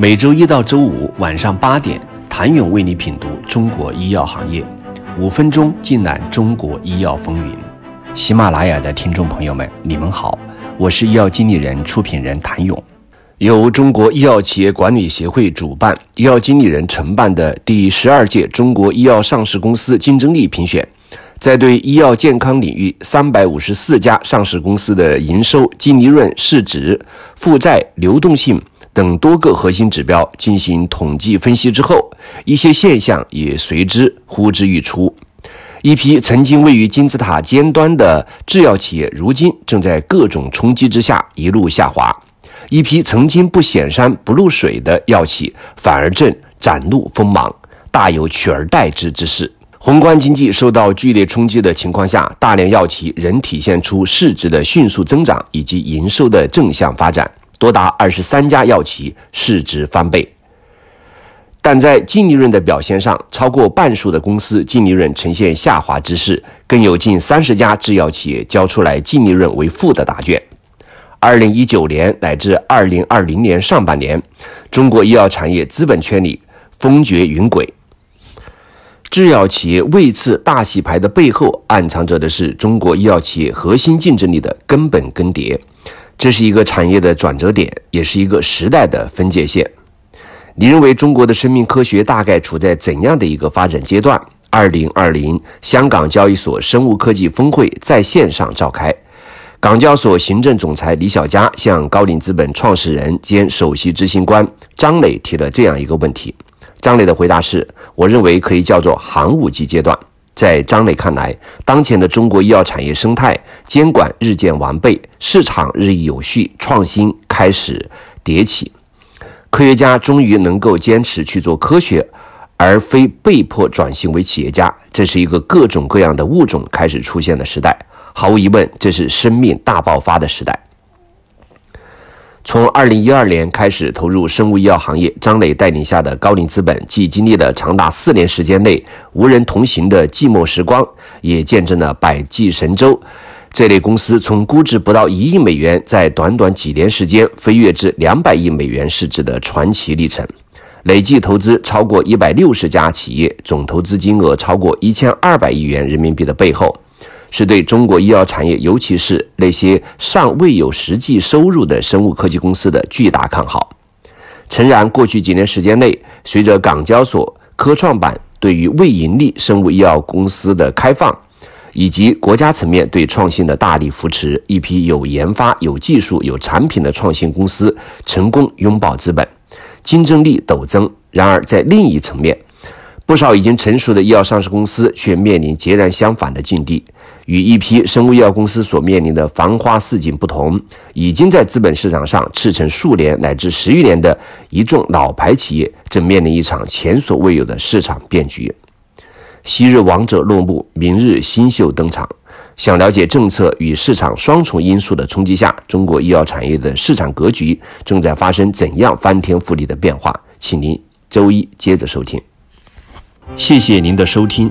每周一到周五晚上八点，谭勇为你品读中国医药行业，五分钟尽览中国医药风云。喜马拉雅的听众朋友们，你们好，我是医药经理人、出品人谭勇。由中国医药企业管理协会主办、医药经理人承办的第十二届中国医药上市公司竞争力评选，在对医药健康领域三百五十四家上市公司的营收、净利润、市值、负债、流动性等多个核心指标进行统计分析之后，一些现象也随之呼之欲出。一批曾经位于金字塔尖端的制药企业，如今正在各种冲击之下一路下滑。一批曾经不显山不露水的药企，反而正展露锋芒，大有取而代之之势。宏观经济受到剧烈冲击的情况下，大量药企仍体现出市值的迅速增长以及营收的正向发展，多达二十三家药企市值翻倍。但在净利润的表现上，超过半数的公司净利润呈现下滑之势，更有近三十家制药企业交出来净利润为负的答卷。二零一九年乃至二零二零年上半年，中国医药产业资本圈里风谲云诡。制药企业位次大洗牌的背后，暗藏着的是中国医药企业核心竞争力的根本更迭。这是一个产业的转折点，也是一个时代的分界线。你认为中国的生命科学大概处在怎样的一个发展阶段？二零二零香港交易所生物科技峰会在线上召开。港交所行政总裁李小加向高瓴资本创始人兼首席执行官张磊提了这样一个问题。张磊的回答是：“我认为可以叫做寒武纪阶段。”在张磊看来，当前的中国医药产业生态监管日渐完备，市场日益有序，创新开始迭起，科学家终于能够坚持去做科学，而非被迫转型为企业家。这是一个各种各样的物种开始出现的时代。毫无疑问，这是生命大爆发的时代。从二零一二年开始投入生物医药行业，张磊带领下的高瓴资本，既经历了长达四年时间内无人同行的寂寞时光，也见证了百济神州这类公司从估值不到一亿美元，在短短几年时间飞跃至两百亿美元市值的传奇历程。累计投资超过一百六十家企业，总投资金额超过一千二百亿元人民币的背后。是对中国医药产业，尤其是那些尚未有实际收入的生物科技公司的巨大看好。诚然，过去几年时间内，随着港交所科创板对于未盈利生物医药公司的开放，以及国家层面对创新的大力扶持，一批有研发、有技术、有产品的创新公司成功拥抱资本，竞争力陡增。然而，在另一层面，不少已经成熟的医药上市公司却面临截然相反的境地。与一批生物医药公司所面临的繁花似锦不同，已经在资本市场上驰骋数年乃至十余年的一众老牌企业，正面临一场前所未有的市场变局。昔日王者落幕，明日新秀登场。想了解政策与市场双重因素的冲击下，中国医药产业的市场格局正在发生怎样翻天覆地的变化？请您周一接着收听。谢谢您的收听。